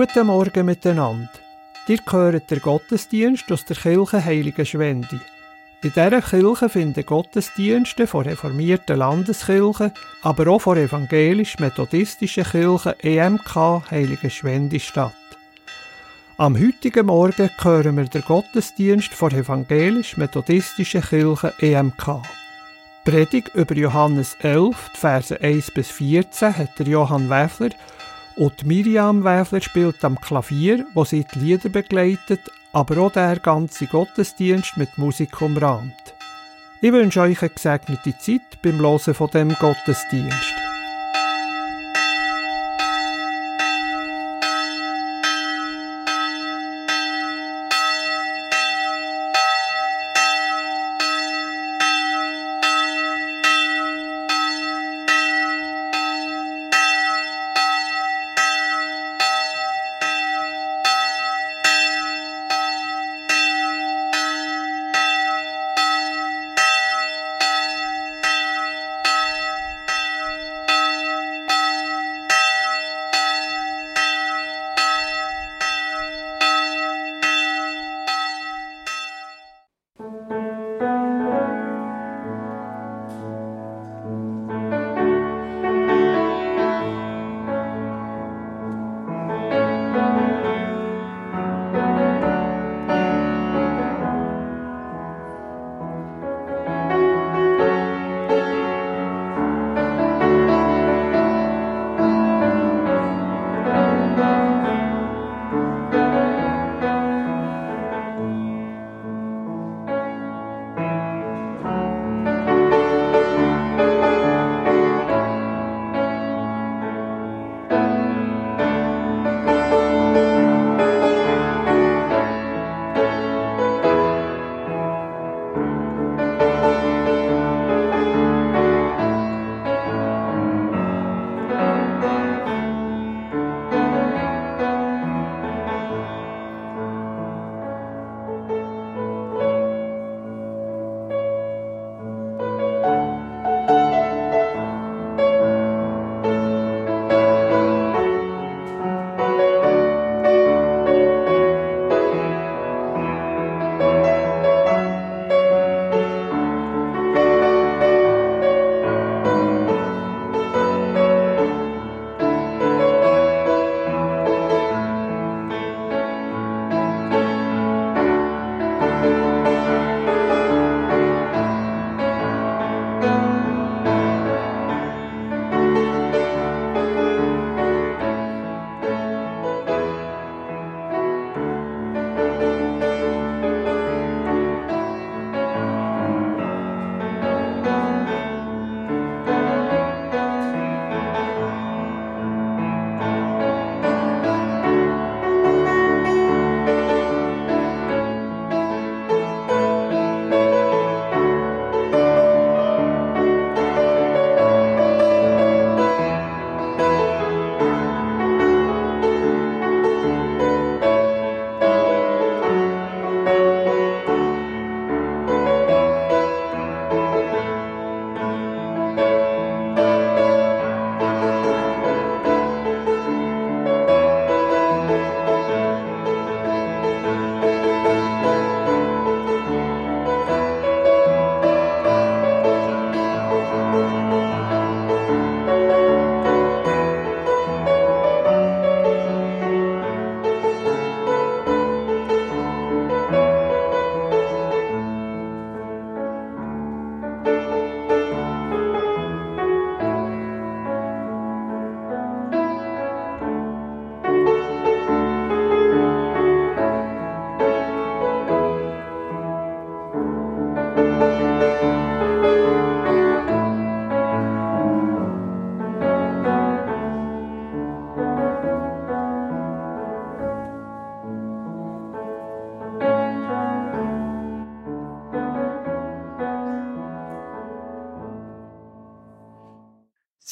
Guten Morgen miteinander. Ihr hört der Gottesdienst aus der Kirche Heilige Schwendi. In dieser Kirche finden Gottesdienste von reformierten Landeskirchen, aber auch von evangelisch-methodistischen Kirchen EMK Heilige Schwendi statt. Am heutigen Morgen hören wir den Gottesdienst von evangelisch-methodistischen Kirche EMK. Predigt über Johannes 11, Verse 1 bis 14 hat der Johann Wäfler und Miriam Wäfler spielt am Klavier, wo sie die Lieder begleitet, aber auch der ganze Gottesdienst mit Musik umrahmt. Ich wünsche euch eine gesegnete Zeit beim Hören von dem Gottesdienst.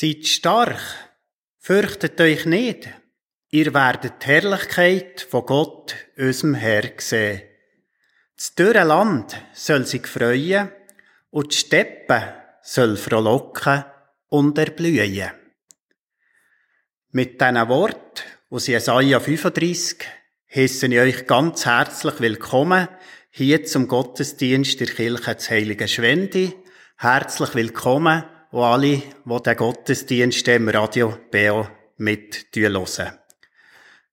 Seid stark, fürchtet euch nicht, ihr werdet die Herrlichkeit von Gott, unserem Herr, sehen. Das dürre Land soll sich freuen und die Steppe soll frohlocken und erblühen. Mit diesen Wort aus Jesaja 35 heiße ich euch ganz herzlich willkommen hier zum Gottesdienst der Kirche des Heiligen Schwendi. Herzlich willkommen und alle, die den Gottesdienst im Radio BO mit hören.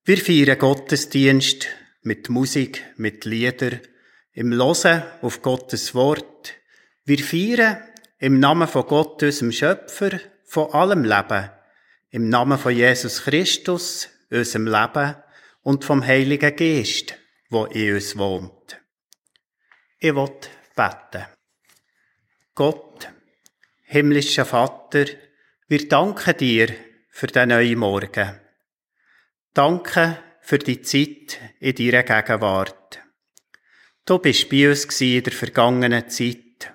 Wir feiern Gottesdienst mit Musik, mit Lieder, im Losen auf Gottes Wort. Wir feiern im Namen von Gott, unserem Schöpfer, von allem Leben, im Namen von Jesus Christus, unserem Leben und vom Heiligen Geist, wo in uns wohnt. Ich will beten. Gott, himmlischer Vater, wir danken dir für den neuen Morgen. Danke für die Zeit in deiner Gegenwart. Du bist bei uns in der vergangenen Zeit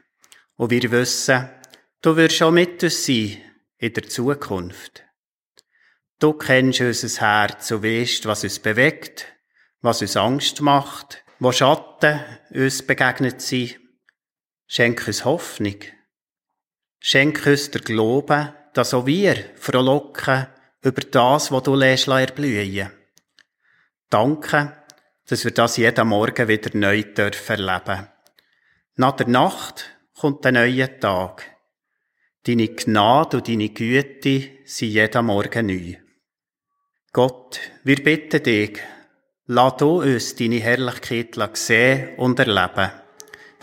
und wir wissen, du wirst auch mit uns sein in der Zukunft. Du kennst unser Herz und weißt, was uns bewegt, was uns Angst macht, wo Schatten uns begegnet sind. Schenk uns Hoffnung. Schenk uns der Glauben, dass auch wir frohlocken über das, was du lässt erblühen. Danke, dass wir das jeden Morgen wieder neu dürfen erleben. Nach der Nacht kommt ein neuer Tag. Deine Gnade und deine Güte sind jeden Morgen neu. Gott, wir bitten dich, lass du uns deine Herrlichkeit sehen und erleben.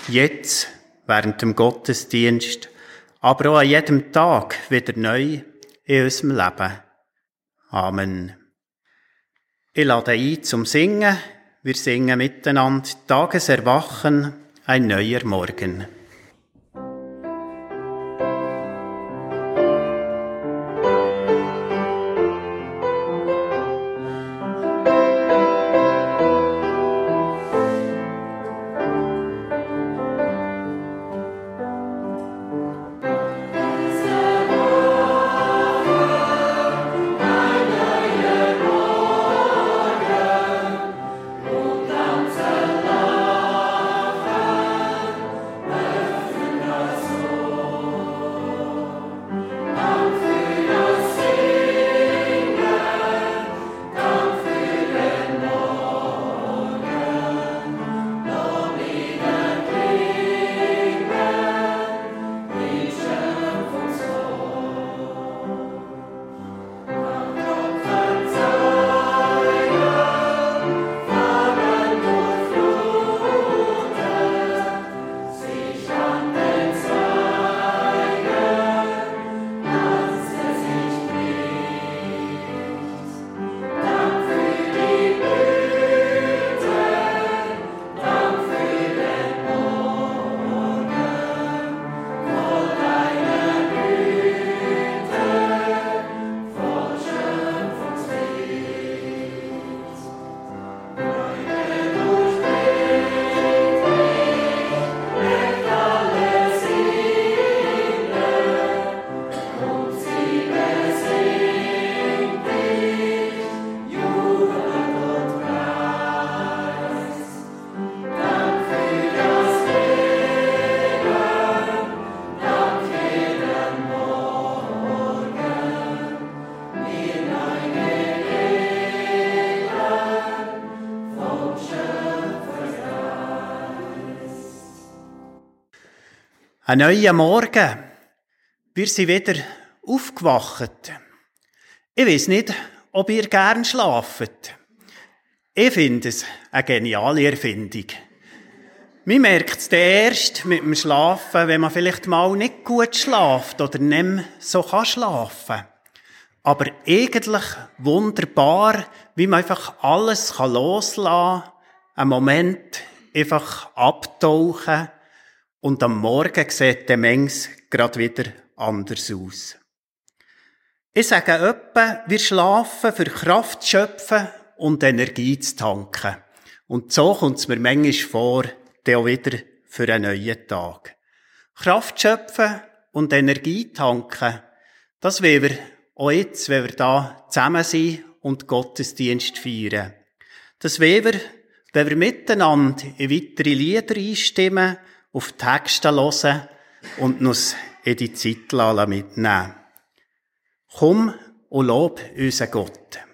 Jetzt, während dem Gottesdienst, aber auch an jedem Tag wieder neu in unserem Leben. Amen. Ich lade ein zum Singen. Wir singen miteinander Tageserwachen, ein neuer Morgen. Ein neuer Morgen. Wir sind wieder aufgewacht. Ich weiß nicht, ob ihr gern schlaft. Ich finde es eine geniale Erfindung. Man merkt es erst mit dem Schlafen, wenn man vielleicht mal nicht gut schlaft oder nicht so kann schlafen. Aber eigentlich wunderbar, wie man einfach alles loslassen kann, einen Moment einfach abtauchen und am Morgen sieht der Mengs grad wieder anders aus. Ich sage öppe, wir schlafen für Kraft zu schöpfen und Energie zu tanken. Und so kommt es mir manchmal vor, der auch wieder für einen neuen Tag. Kraft schöpfen und Energie tanken, das wollen wir auch jetzt, wenn wir da zusammen sind und Gottesdienst feiern. Das wollen wir, wenn wir miteinander in weitere Lieder einstimmen auf Texte hören und uns in die Zeit mitnehmen. Komm und lob unseren Gott.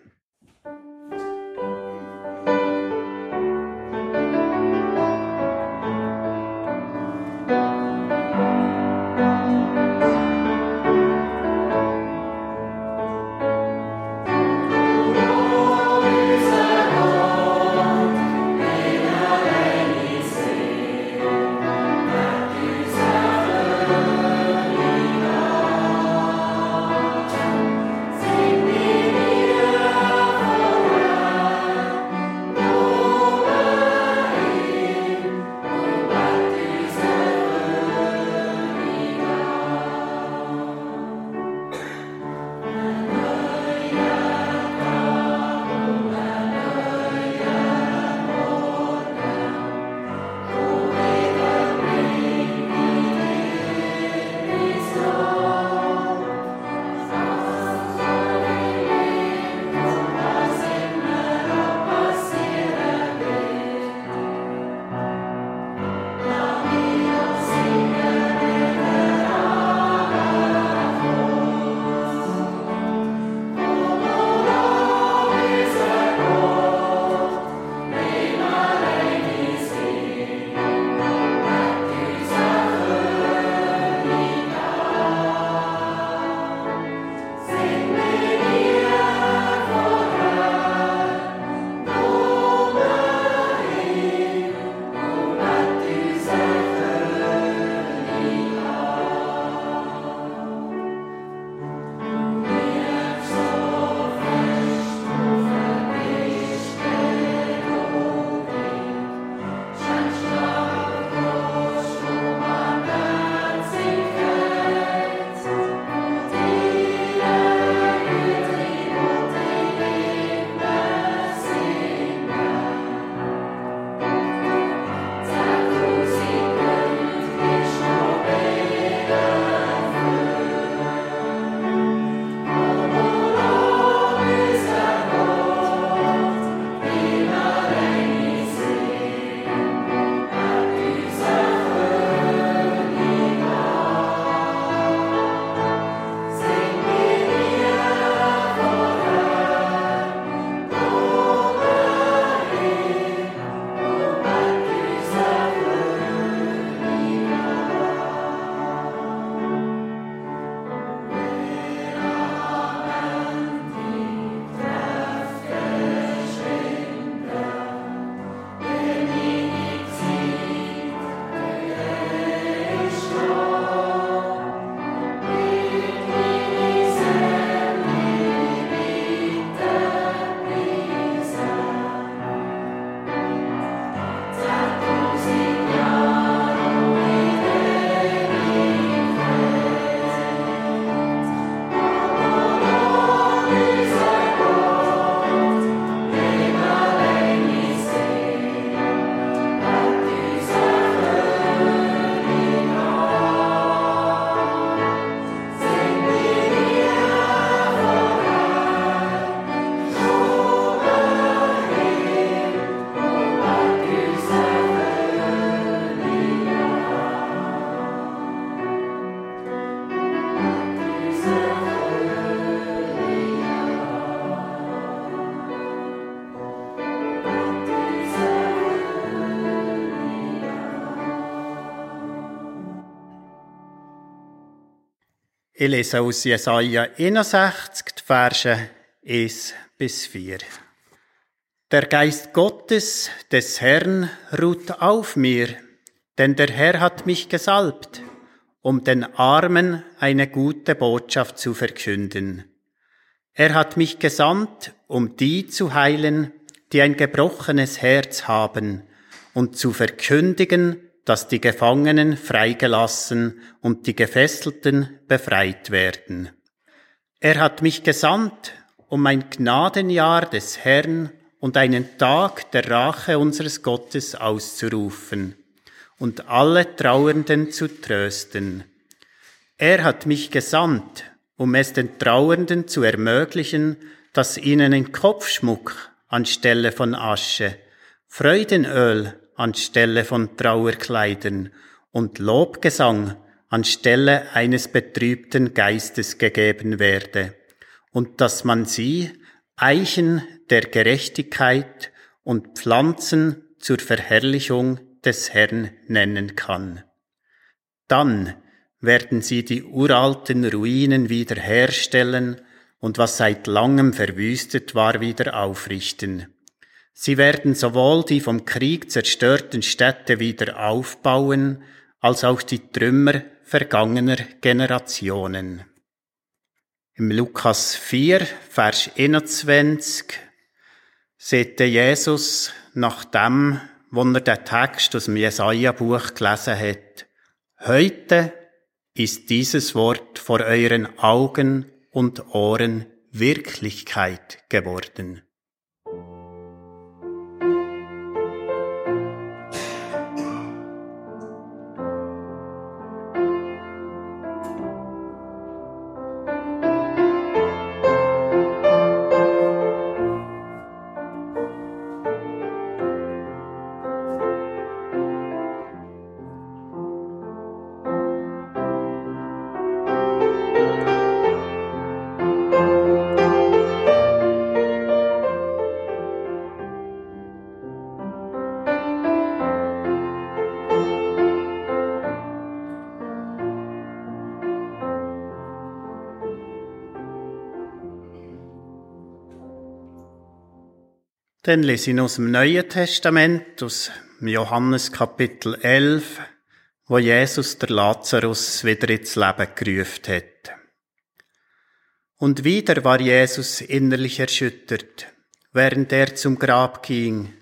Ich lese aus Jesaja 61, die Verse 1 bis 4. Der Geist Gottes, des Herrn, ruht auf mir, denn der Herr hat mich gesalbt, um den Armen eine gute Botschaft zu verkünden. Er hat mich gesandt, um die zu heilen, die ein gebrochenes Herz haben, und zu verkündigen dass die Gefangenen freigelassen und die Gefesselten befreit werden. Er hat mich gesandt, um ein Gnadenjahr des Herrn und einen Tag der Rache unseres Gottes auszurufen und alle Trauernden zu trösten. Er hat mich gesandt, um es den Trauernden zu ermöglichen, dass ihnen ein Kopfschmuck anstelle von Asche, Freudenöl anstelle von Trauerkleidern und Lobgesang anstelle eines betrübten Geistes gegeben werde, und dass man sie Eichen der Gerechtigkeit und Pflanzen zur Verherrlichung des Herrn nennen kann. Dann werden sie die uralten Ruinen wiederherstellen und was seit langem verwüstet war, wieder aufrichten. Sie werden sowohl die vom Krieg zerstörten Städte wieder aufbauen, als auch die Trümmer vergangener Generationen. Im Lukas 4, Vers 21 sieht Jesus nach dem, wo er den Text aus dem Jesaja-Buch gelesen hat. Heute ist dieses Wort vor euren Augen und Ohren Wirklichkeit geworden. Dann lese ich aus dem Neuen Testament, aus Johannes Kapitel 11, wo Jesus der Lazarus wieder ins Leben gerufen hat. Und wieder war Jesus innerlich erschüttert, während er zum Grab ging.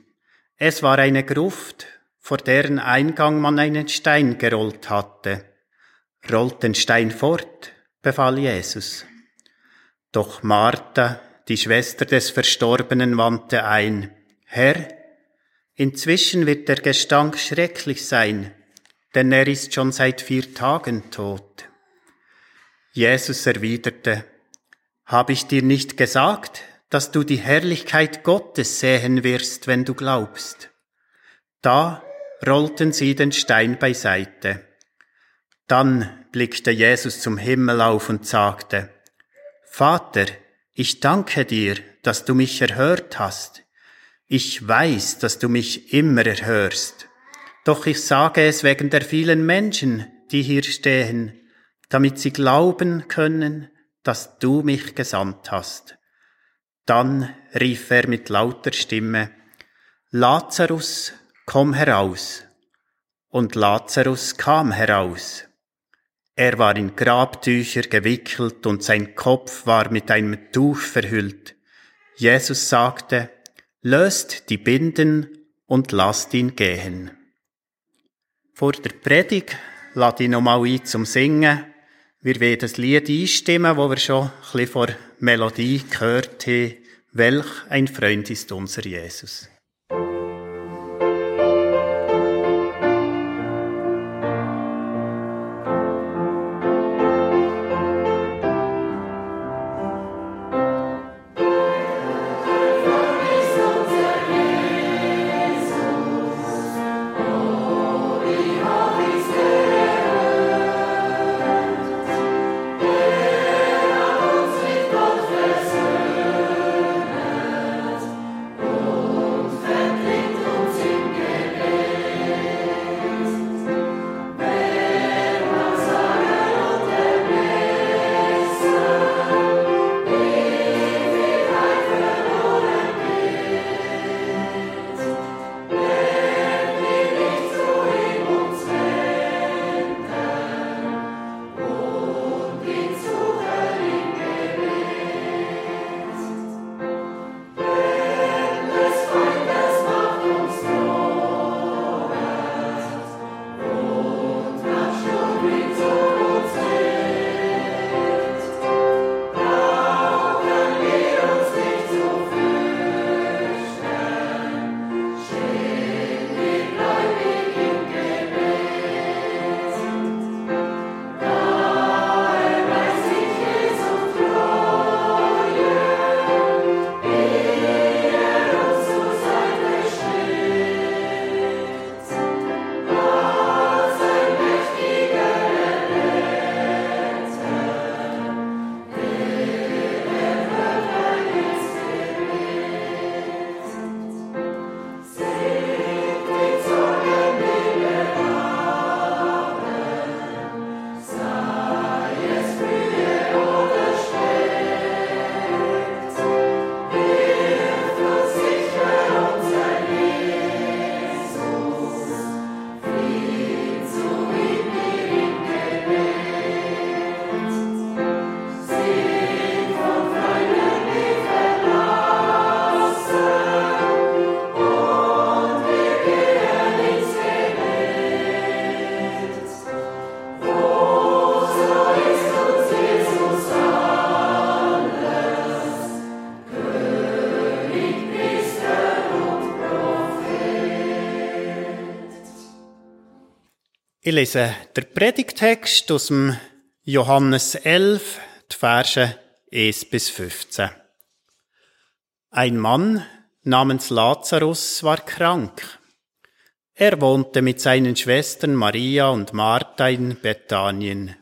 Es war eine Gruft, vor deren Eingang man einen Stein gerollt hatte. Rollt den Stein fort, befahl Jesus. Doch Martha, die Schwester des Verstorbenen wandte ein. Herr, inzwischen wird der Gestank schrecklich sein, denn er ist schon seit vier Tagen tot. Jesus erwiderte, Hab ich dir nicht gesagt, dass du die Herrlichkeit Gottes sehen wirst, wenn du glaubst? Da rollten sie den Stein beiseite. Dann blickte Jesus zum Himmel auf und sagte, Vater, ich danke dir, dass du mich erhört hast. Ich weiß, dass du mich immer erhörst. Doch ich sage es wegen der vielen Menschen, die hier stehen, damit sie glauben können, dass du mich gesandt hast. Dann rief er mit lauter Stimme, Lazarus, komm heraus. Und Lazarus kam heraus. Er war in Grabtücher gewickelt und sein Kopf war mit einem Tuch verhüllt. Jesus sagte, löst die Binden und lasst ihn gehen. Vor der Predigt lade ich nochmal ein zum Singen. Wir werden das Lied einstimmen, wo wir schon ein bisschen vor Melodie gehört haben. Welch ein Freund ist unser Jesus. Ich lese den Predigtext aus dem Johannes 11, die Verse 1 bis 15. Ein Mann namens Lazarus war krank. Er wohnte mit seinen Schwestern Maria und Martha in Bethanien.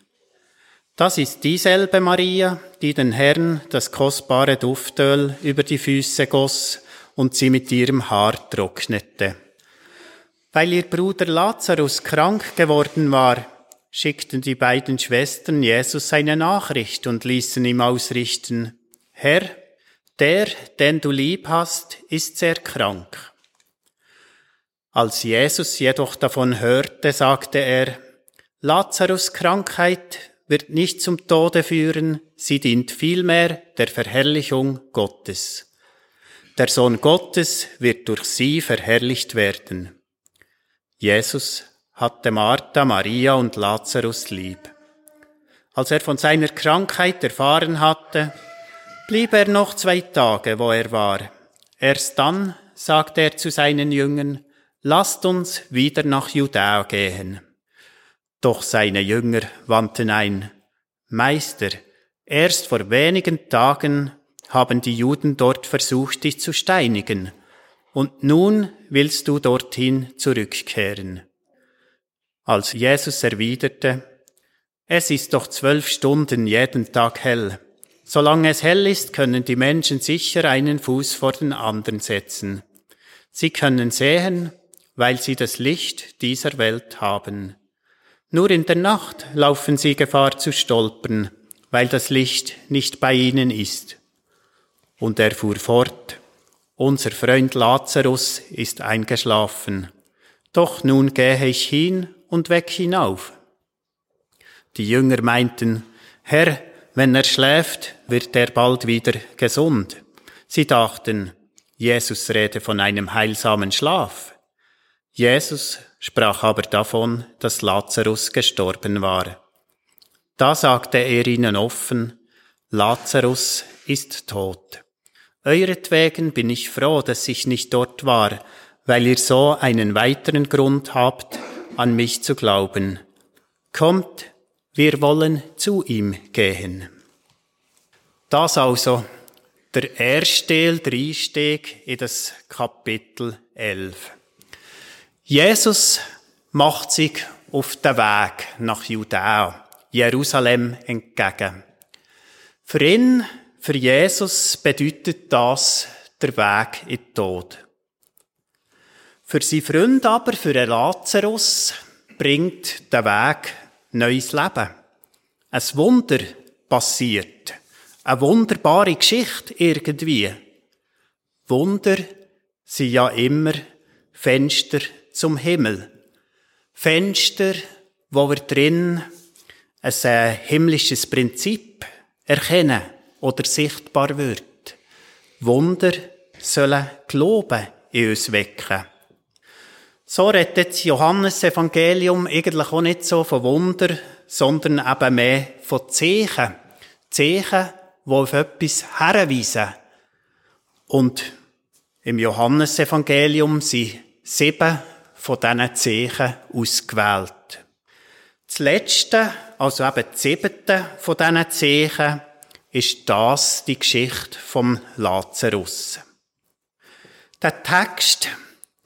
Das ist dieselbe Maria, die den Herrn das kostbare Duftöl über die Füße goss und sie mit ihrem Haar trocknete. Weil ihr Bruder Lazarus krank geworden war, schickten die beiden Schwestern Jesus eine Nachricht und ließen ihm ausrichten, Herr, der, den du lieb hast, ist sehr krank. Als Jesus jedoch davon hörte, sagte er, Lazarus Krankheit wird nicht zum Tode führen, sie dient vielmehr der Verherrlichung Gottes. Der Sohn Gottes wird durch sie verherrlicht werden. Jesus hatte Martha, Maria und Lazarus lieb. Als er von seiner Krankheit erfahren hatte, blieb er noch zwei Tage, wo er war. Erst dann sagte er zu seinen Jüngern, lasst uns wieder nach Judäa gehen. Doch seine Jünger wandten ein, Meister, erst vor wenigen Tagen haben die Juden dort versucht, dich zu steinigen und nun willst du dorthin zurückkehren. Als Jesus erwiderte, es ist doch zwölf Stunden jeden Tag hell. Solange es hell ist, können die Menschen sicher einen Fuß vor den anderen setzen. Sie können sehen, weil sie das Licht dieser Welt haben. Nur in der Nacht laufen sie Gefahr zu stolpern, weil das Licht nicht bei ihnen ist. Und er fuhr fort, unser Freund Lazarus ist eingeschlafen. Doch nun gehe ich hin und weck hinauf. Die Jünger meinten, Herr, wenn er schläft, wird er bald wieder gesund. Sie dachten, Jesus rede von einem heilsamen Schlaf. Jesus sprach aber davon, dass Lazarus gestorben war. Da sagte er ihnen offen, Lazarus ist tot. Euretwegen bin ich froh, dass ich nicht dort war, weil ihr so einen weiteren Grund habt, an mich zu glauben. Kommt, wir wollen zu ihm gehen. Das also der erste der Einstieg in das Kapitel 11. Jesus macht sich auf den Weg nach Judäa, Jerusalem entgegen. Für ihn für Jesus bedeutet das der Weg in den Tod. Für seinen Freund aber, für den Lazarus, bringt der Weg neues Leben. Ein Wunder passiert. Eine wunderbare Geschichte irgendwie. Wunder sind ja immer Fenster zum Himmel. Fenster, wo wir drin ein äh, himmlisches Prinzip erkennen oder sichtbar wird. Wunder sollen Glauben in uns wecken. So redet das Johannesevangelium eigentlich auch nicht so von Wunder, sondern eben mehr von Zeichen. Zeichen, die auf etwas herweisen. Und im Johannesevangelium sind sieben von diesen Zeichen ausgewählt. Das letzte, also eben das siebte von diesen Zeichen, ist das die Geschichte vom Lazarus. Der Text,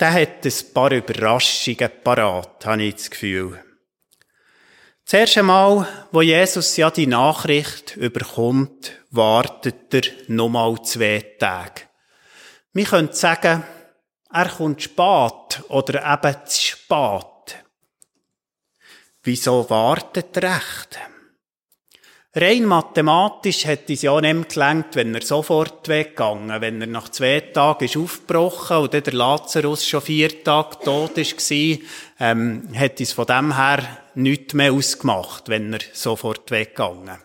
der hat ein paar Überraschungen parat, habe ich das Gefühl. Zuerst einmal, wo Jesus ja die Nachricht überkommt, wartet er nochmal zwei Tage. Wir können sagen, er kommt spät oder eben zu spät. Wieso wartet er recht? Rein mathematisch hätte es ja nicht gelangt, wenn er sofort weggegangen wenn er nach zwei Tagen ist aufgebrochen und der Lazarus schon vier Tage tot war, ähm, hätte es von dem her nichts mehr ausgemacht, wenn er sofort weggegangen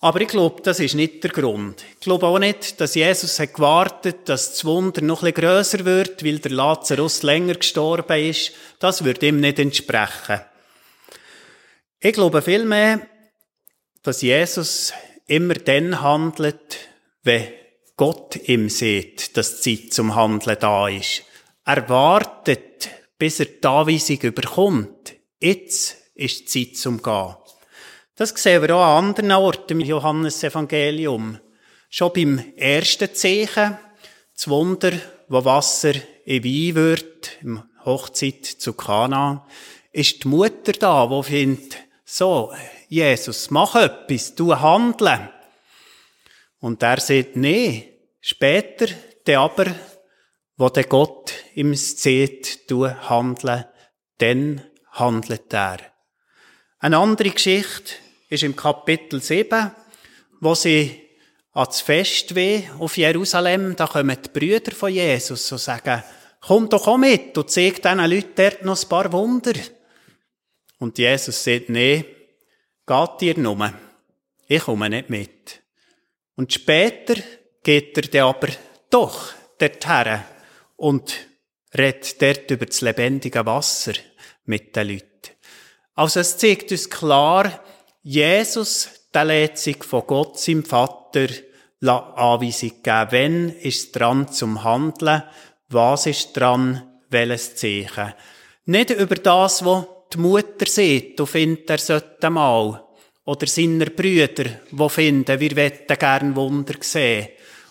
aber ich glaube, das ist nicht der Grund. Ich glaube auch nicht, dass Jesus hat gewartet, dass das Wunder noch ein bisschen grösser wird, weil der Lazarus länger gestorben ist. Das würde ihm nicht entsprechen. Ich glaube vielmehr, dass Jesus immer dann handelt, wenn Gott ihm sieht, dass die Zeit zum Handeln da ist. Er wartet, bis er die Anweisung überkommt. Jetzt ist die Zeit zum Gehen. Das sehen wir auch an anderen Orten im Johannesevangelium. Schon beim ersten Zeichen, das Wunder, wo Wasser in Wein wird, im Hochzeit zu Kana, ist die Mutter da, wo findet, so, Jesus, mach etwas, du handle. Und er sagt, nee, später, der aber, wo der Gott ihm sieht, du handle, dann handelt er. Eine andere Geschichte ist im Kapitel 7, wo sie ans Fest weh auf Jerusalem, da kommen die Brüder von Jesus und sagen, komm doch auch mit und zeig diesen Leuten dort noch ein paar Wunder. Und Jesus sagt, nee, geht ihr nur. Ich komme nicht mit. Und später geht er dann aber doch dorthin und redet dort über das lebendige Wasser mit den Leuten. Also es zeigt uns klar, Jesus, der lädt sich von Gott, seinem Vater, Anweisung geben. Wenn ist dran zum Handeln? Was ist dran? Welches Zeichen? Nicht über das, was die Mutter sieht und findet, er sollte mal. Oder seiner Brüder, die finden, wir möchten gern Wunder sehen.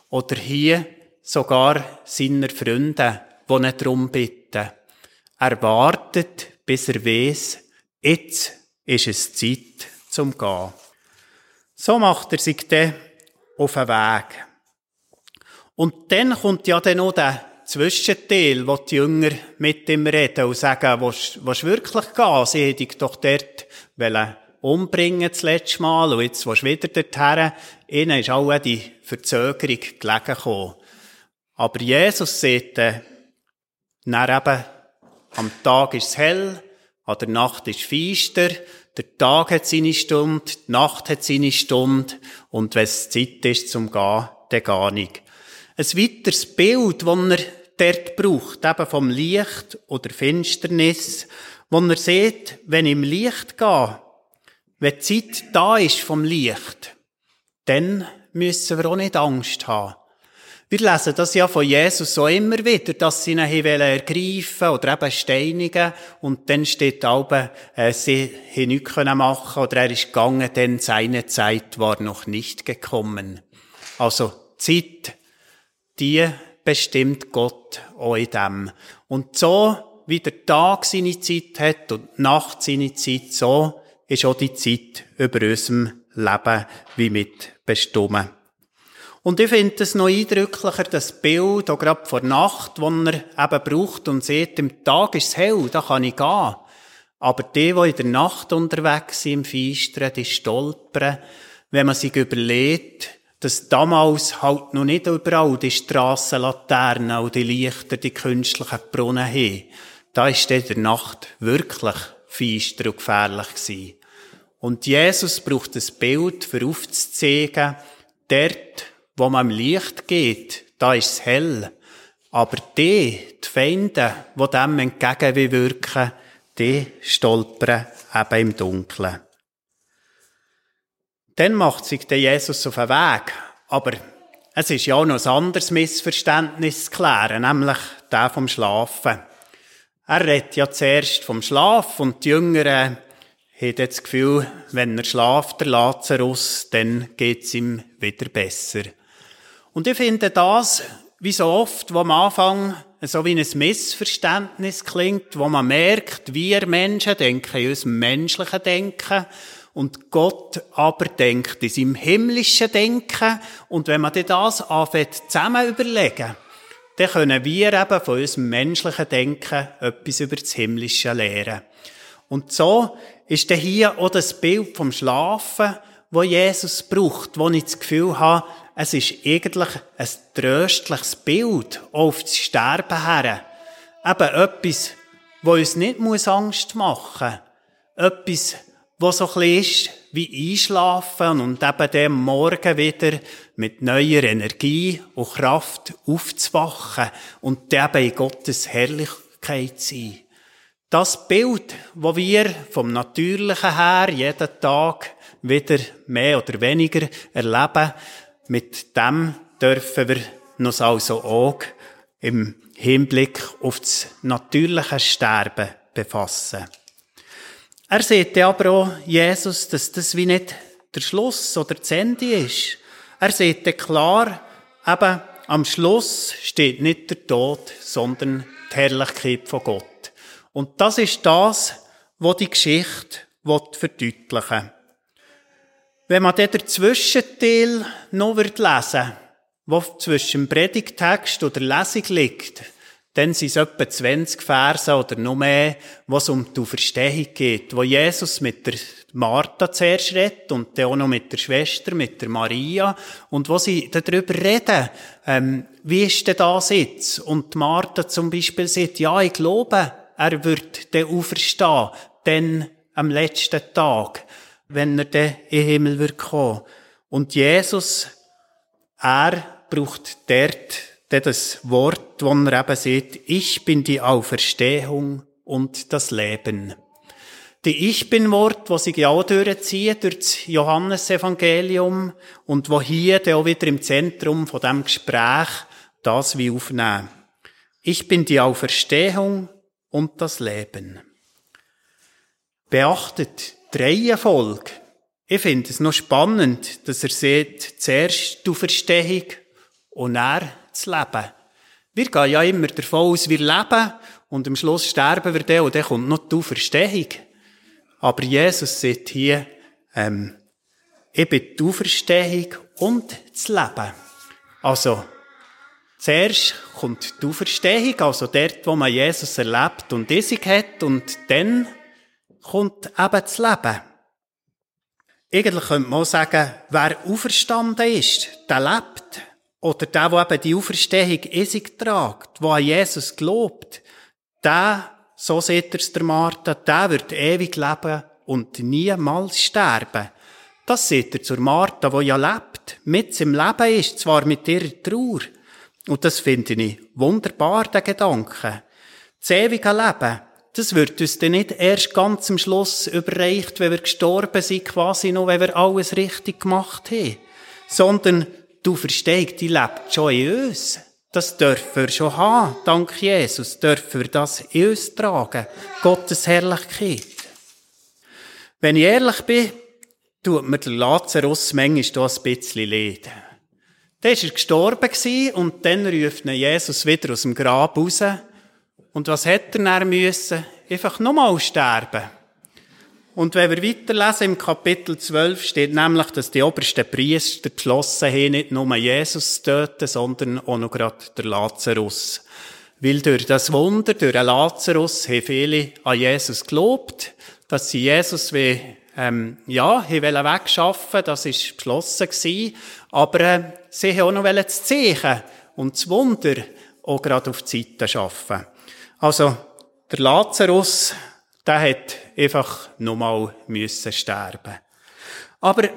Oder hier sogar seiner Freunde, die ihn darum bitten. Er wartet, bis er weiß, jetzt ist es Zeit zum Gehen. So macht er sich dann auf den Weg. Und dann kommt ja dann noch der Zwischenteil, wo die Jünger mit ihm reden und sagen, willst du wirklich gehen? Sie hätten doch dort umbringen das letzte Mal und jetzt du wieder dorthin. Ihnen ist auch die Verzögerung gelegen gekommen. Aber Jesus sagt, äh, dann eben, am Tag ist es hell, an der Nacht ist es feister, der Tag hat seine Stunde, die Nacht hat seine Stunde und wenn es Zeit ist zum Gehen, dann gar nicht. Ein weiteres Bild, das er dort braucht, eben vom Licht oder Finsternis, wo er sieht, wenn ich im Licht gehe, wenn die Zeit da ist vom Licht, dann müssen wir auch nicht Angst haben. Wir lesen das ja von Jesus so immer wieder, dass sie ihn ergreifen oder eben steinigen und dann steht aber, äh, sie haben nichts machen oder er ist gegangen, denn seine Zeit war noch nicht gekommen. Also Zeit die bestimmt Gott auch in dem. Und so, wie der Tag seine Zeit hat und die Nacht seine Zeit, so ist auch die Zeit über unserem Leben wie mit bestimmt. Und ich finde es noch eindrücklicher, das Bild, auch gerade vor Nacht, wo er eben braucht und sieht, im Tag ist es hell, da kann ich gehen. Aber die, die in der Nacht unterwegs sind, im Feistern, die stolpern, wenn man sich überlegt, dass damals halt noch nicht überall die Strassenlaternen und die Lichter, die künstlichen Brunnen haben. Da ist in der Nacht wirklich feister und gefährlich gewesen. Und Jesus braucht das Bild, für aufzuzeigen, dort, wo man im Licht geht, da ist es hell. Aber die, die Feinde, die dem entgegenwirken, die stolpern eben im Dunkeln. Dann macht sich der Jesus auf den Weg. Aber es ist ja auch noch ein anderes Missverständnis zu klären, nämlich der vom Schlafen. Er redet ja zuerst vom Schlaf und die Jüngeren haben das Gefühl, wenn er schlaft, der Lazarus, dann geht's ihm wieder besser. Und ich finde das, wie so oft, wo am Anfang so wie ein Missverständnis klingt, wo man merkt, wir Menschen denken in unserem menschlichen Denken und Gott aber denkt in seinem himmlischen Denken. Und wenn man das anfängt zusammen überlegen, dann können wir eben von unserem menschlichen Denken etwas über das Himmlische lernen. Und so ist dann hier auch das Bild vom Schlafen, wo Jesus braucht, wo ich das Gefühl habe, es ist eigentlich ein tröstliches Bild auf das Sterben her. Eben etwas, wo uns nicht Angst machen muss. Etwas, was so ein bisschen ist wie einschlafen und eben dem Morgen wieder mit neuer Energie und Kraft aufzuwachen und eben in Gottes Herrlichkeit zu sein. Das Bild, wo wir vom Natürlichen her jeden Tag wieder mehr oder weniger erleben, mit dem dürfen wir uns also auch im Hinblick auf das natürliche Sterben befassen. Er sieht aber auch, Jesus, dass das wie nicht der Schluss oder das Ende ist. Er sieht klar, eben, am Schluss steht nicht der Tod, sondern die Herrlichkeit von Gott. Und das ist das, was die Geschichte verdeutlichen Wenn man dann den Zwischenteil noch lesen würde, der zwischen dem Predigtext oder Lesung liegt, dann sind es etwa 20 Verse oder noch mehr, was um die Auferstehung geht, wo Jesus mit der Martha zuerst redet und dann auch noch mit der Schwester, mit der Maria und wo sie darüber reden, ähm, wie ist denn das jetzt? Und Martha zum Beispiel sagt, ja, ich glaube, er wird dann auferstehen, dann am letzten Tag, wenn er dann in den Himmel wird kommen. Und Jesus, er braucht dort das Wort, wo er eben sieht, ich bin die Auferstehung und das Leben. Die Ich Bin-Wort, wo sich ja auch durchziehen durch das Johannesevangelium und wo hier dann auch wieder im Zentrum von dem Gespräch das wie aufnehmen. Ich bin die Auferstehung und das Leben. Beachtet die Reihenfolge. Ich finde es noch spannend, dass er sieht, zuerst die Auferstehung und dann das Leben. Wir gehen ja immer davon aus, wir leben und am Schluss sterben wir dann und dann kommt noch die Auferstehung. Aber Jesus sagt hier, ähm, ich bin die Auferstehung und das Leben. Also, zuerst kommt die Auferstehung, also dort, wo man Jesus erlebt und Isig hat, und dann kommt eben das Leben. Eigentlich könnte man auch sagen, wer auferstanden ist, der lebt. Oder der, der eben die Auferstehung in sich tragt, der an Jesus glaubt, der, so sieht er es der Martha, der wird ewig leben und niemals sterben. Das sieht er zur Martha, die ja lebt, mit im Leben ist, zwar mit ihrer Trauer. Und das finde ich wunderbar, der Gedanke. Das ewige Leben, das wird uns dann nicht erst ganz am Schluss überreicht, wenn wir gestorben sind, quasi noch, wenn wir alles richtig gemacht haben. Sondern Du verstehst, die lebt schon in uns. Das dürfen wir schon haben. Dank Jesus dürfen wir das in uns tragen. Gottes Herrlichkeit. Wenn ich ehrlich bin, tut mir der Lazarus manchmal ein bisschen leid. Dann war er gestorben und dann ruft Jesus wieder aus dem Grab raus. Und was hätte er dann müssen? Einfach nochmal sterben. Und wenn wir weiterlesen, im Kapitel 12 steht nämlich, dass die obersten Priester beschlossen haben, nicht nur Jesus zu töten, sondern auch noch gerade der Lazarus. Weil durch das Wunder, durch den Lazarus, haben viele an Jesus gelobt, dass sie Jesus wie, ähm, ja, haben wegschaffen das ist beschlossen gewesen. Aber äh, sie haben auch noch das Zeichen und das Wunder auch gerade auf die Seite schaffen. Also, der Lazarus, der hat einfach nochmal müssen sterben. Aber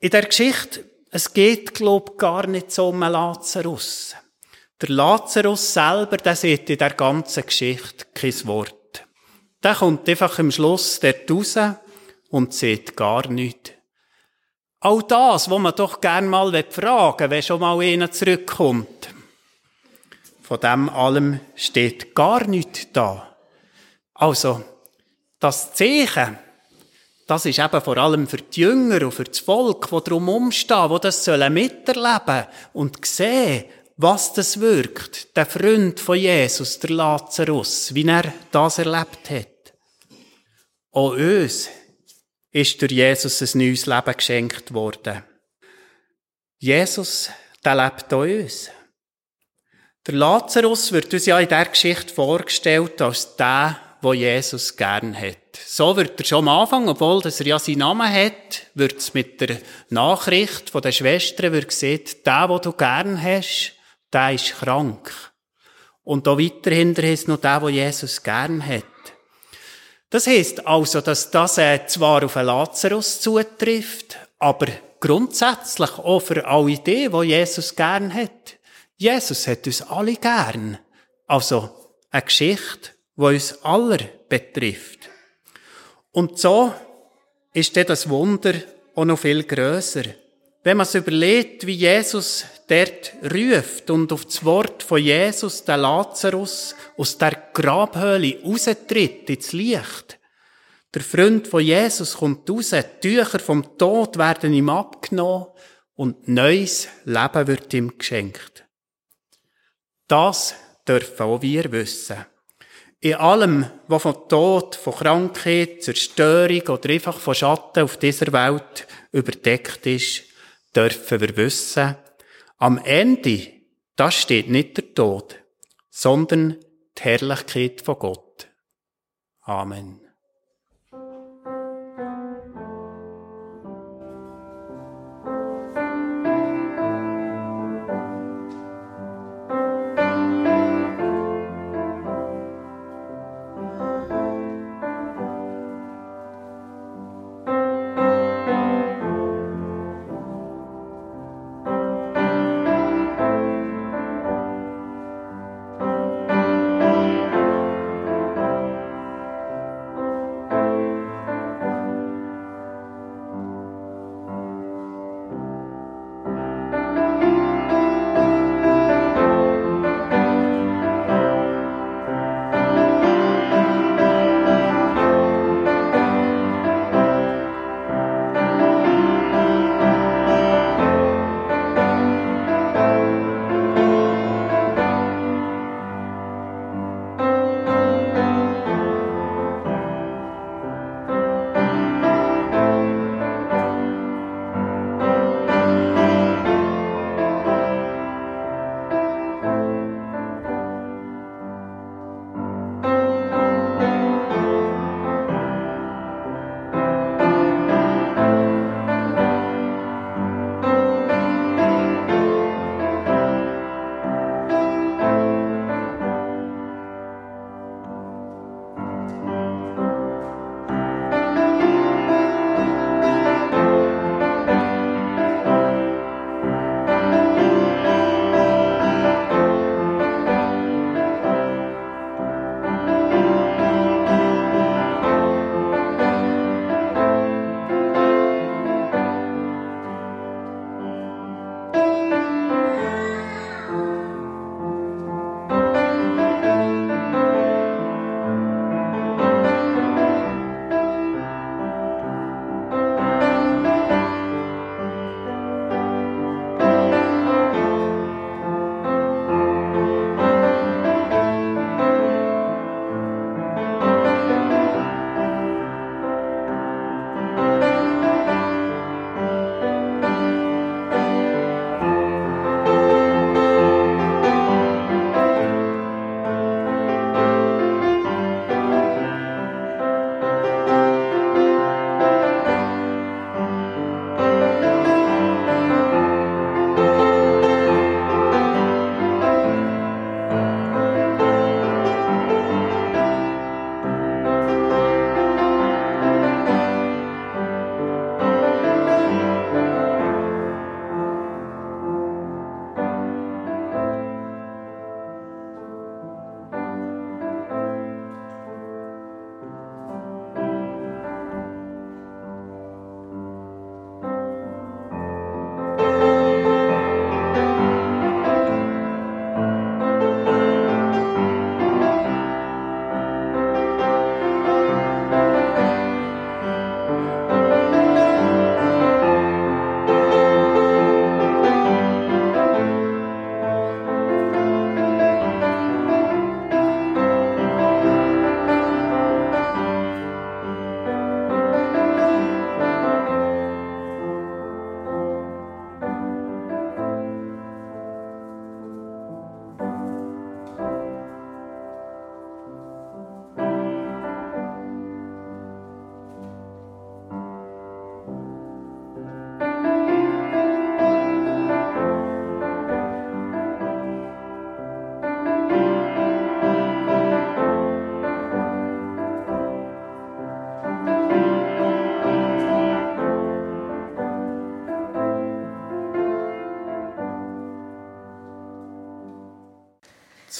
in der Geschichte, es geht, glaub, gar nicht so um Lazarus. Der Lazarus selber, der sieht in der ganzen Geschichte kein Wort. Der kommt einfach am Schluss dort raus und sieht gar nichts. All das, wo man doch gern mal fragen will, wenn schon mal einer zurückkommt. Von dem allem steht gar nichts da. Also, das Zeichen, das ist eben vor allem für die Jünger und für das Volk, die darum umstehen, die das sollen miterleben und sehen, was das wirkt. Der Freund von Jesus, der Lazarus, wie er das erlebt hat. Auch uns ist durch Jesus ein neues Leben geschenkt worden. Jesus, der lebt auch uns. Der Lazarus wird uns ja in der Geschichte vorgestellt als der, wo Jesus gern hat. So wird er schon am Anfang, obwohl dass er ja seinen Namen hat, wird es mit der Nachricht von der Schwestern wird gesehen, der, wo du gern hast, der ist krank. Und da weiterhin ist noch der, wo Jesus gern hat. Das heißt also, dass das äh, zwar auf einen Lazarus zutrifft, aber grundsätzlich auch für alle die, wo Jesus gern hat. Jesus hat uns alle gern. Also eine Geschichte wo uns aller betrifft. Und so ist dann das Wunder auch noch viel grösser. Wenn man sich überlegt, wie Jesus dort ruft und auf das Wort von Jesus, der Lazarus, aus der Grabhöhle raustritt ins Licht, Der Freund von Jesus kommt raus, die Tücher vom Tod werden ihm abgenommen und neues Leben wird ihm geschenkt. Das dürfen auch wir wissen. In allem, was von Tod, von Krankheit, Zerstörung oder einfach von Schatten auf dieser Welt überdeckt ist, dürfen wir wissen, am Ende, das steht nicht der Tod, sondern die Herrlichkeit von Gott. Amen.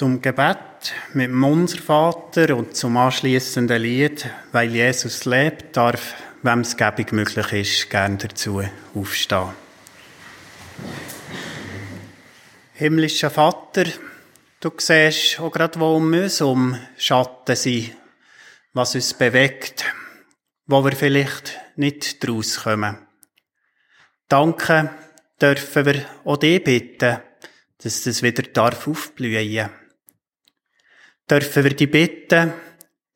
Zum Gebet mit dem Unser Vater und zum anschließenden Lied, weil Jesus lebt, darf, wem es gebig möglich ist, gern dazu aufstehen. Himmlischer Vater, du siehst auch gerade, wo um uns um Schatten sind, was uns bewegt, wo wir vielleicht nicht draus kommen. Danke dürfen wir auch dich bitten, dass das wieder darf aufblühen. Dürfen wir dich bitten,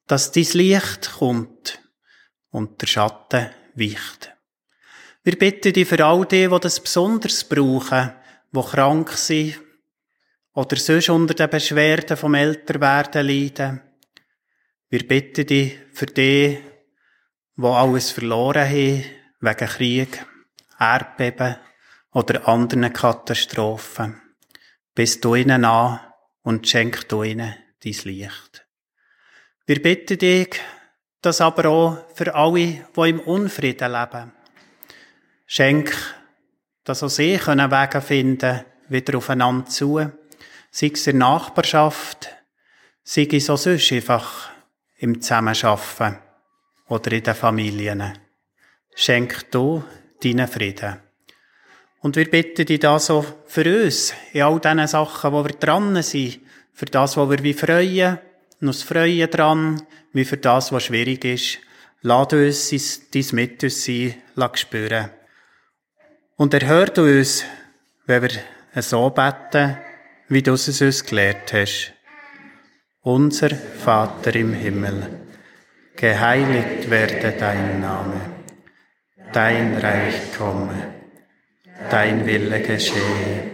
dass dein Licht kommt und der Schatten weicht. Wir bitten dich für all die, die das besonders brauchen, die krank sind oder sonst unter den Beschwerden vom Älterwerden leiden. Wir bitten dich für die, die alles verloren haben, wegen Krieg, Erdbeben oder anderen Katastrophen. Bist du ihnen an und schenk du ihnen dein Licht. Wir bitten dich, das aber auch für alle, die im Unfrieden leben. Schenk, dass auch sie können Wege finden, wieder aufeinander zu, sei es in der Nachbarschaft, sei es auch sonst einfach im Zusammenschaffen oder in den Familien. Schenk du deinen Frieden. Und wir bitten dich da so für uns, in all diesen Sachen, wo wir dran sind, für das, wo wir wie freuen, noch Freuen dran, wie für das, was schwierig ist. Lass uns dein mit uns sein, lass spüren. Und er hört uns, wenn wir so beten, wie du es uns gelehrt hast. Unser Vater im Himmel, geheiligt werde dein Name, dein Reich komme, dein Wille geschehe,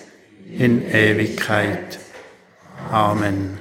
in Ewigkeit. Amen.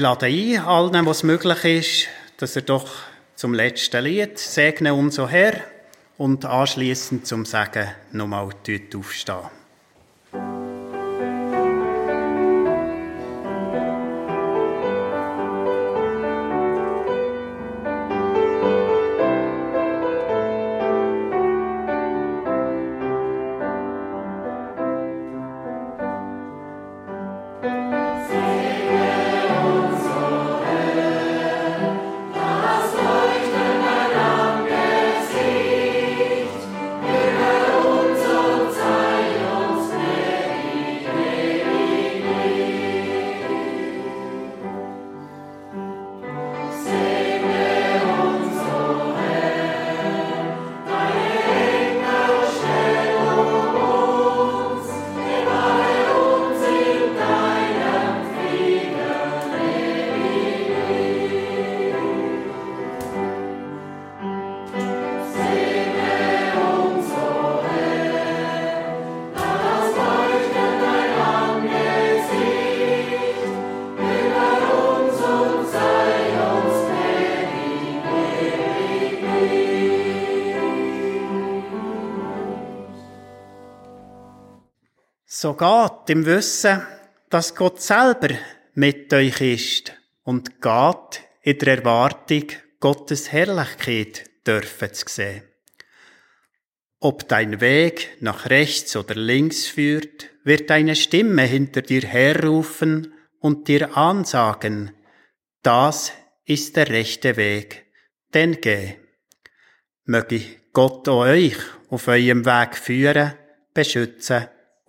Ich lade ein, allen, was möglich ist, dass er doch zum letzten Lied segne unser Herr und anschließend zum Sagen nochmal aufstehen. So geht im Wissen, dass Gott selber mit euch ist und geht in der Erwartung, Gottes Herrlichkeit dürfen zu sehen. Ob dein Weg nach rechts oder links führt, wird eine Stimme hinter dir herrufen und dir ansagen, das ist der rechte Weg, den geh. Möge Gott euch auf eurem Weg führen, beschützen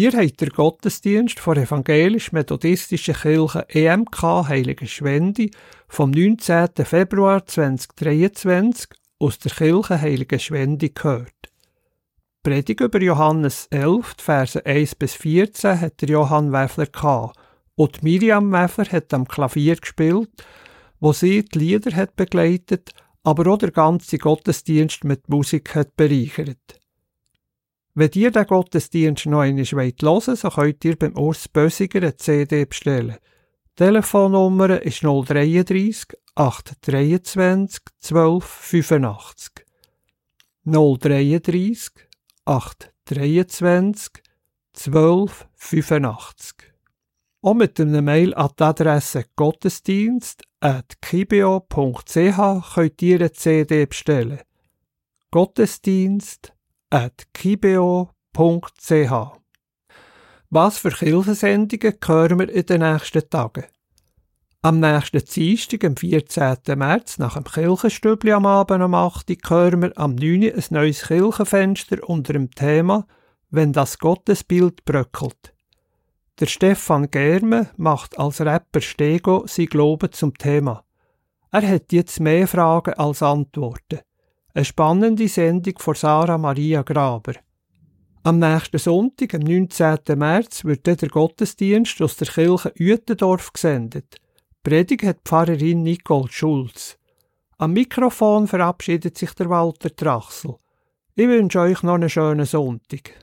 Ihr habt den Gottesdienst von evangelisch-methodistischen Kirche EMK Heilige Schwendi vom 19. Februar 2023 aus der Kirche Heilige Schwendi gehört. Predig über Johannes 11, Verse 1 bis 14 hat der Johann Weffler gehabt und Miriam Weffler hat am Klavier gespielt, wo sie die Lieder hat begleitet, aber auch der ganze Gottesdienst mit Musik hat bereichert. Wenn ihr den Gottesdienst noch einmal hören wollt, so könnt ihr beim Urs Bösiger eine CD bestellen. Die Telefonnummer ist 033 823 1285. 033 823 1285. Auch mit einem Mail an die Adresse gottesdienst.kibio.ch könnt ihr eine CD bestellen. gottesdienst.kibio.ch Was für Kirchensendungen hören wir in den nächsten Tagen? Am nächsten Dienstag, am 14. März, nach dem Kirchenstübli am Abend um 8 Uhr, hören wir am 9. Uhr ein neues Kirchenfenster unter dem Thema «Wenn das Gottesbild bröckelt». Der Stefan Germe macht als Rapper Stego sein Glauben zum Thema. Er hat jetzt mehr Fragen als Antworten. Eine spannende Sendung von Sarah Maria Graber. Am nächsten Sonntag, am 19. März, wird der Gottesdienst aus der Kirche Uetendorf gesendet. Die Predigt hat Pfarrerin Nicole Schulz. Am Mikrofon verabschiedet sich der Walter Trachsel. Ich wünsche euch noch einen schönen Sonntag.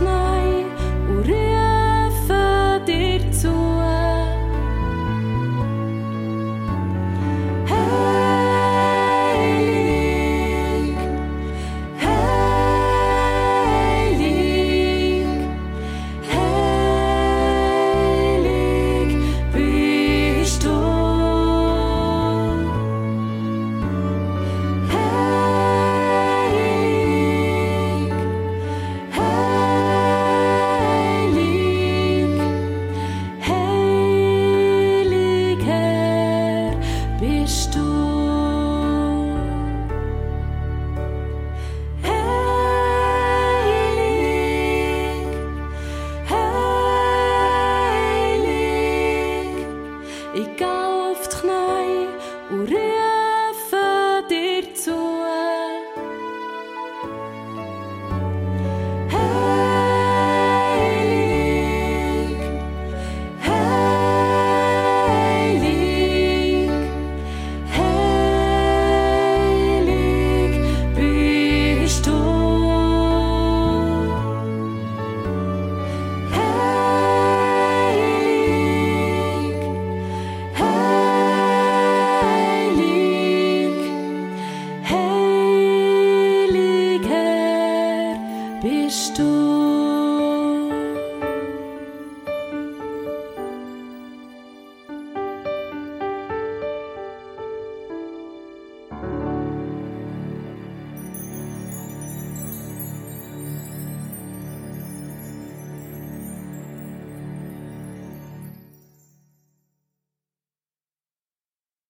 No.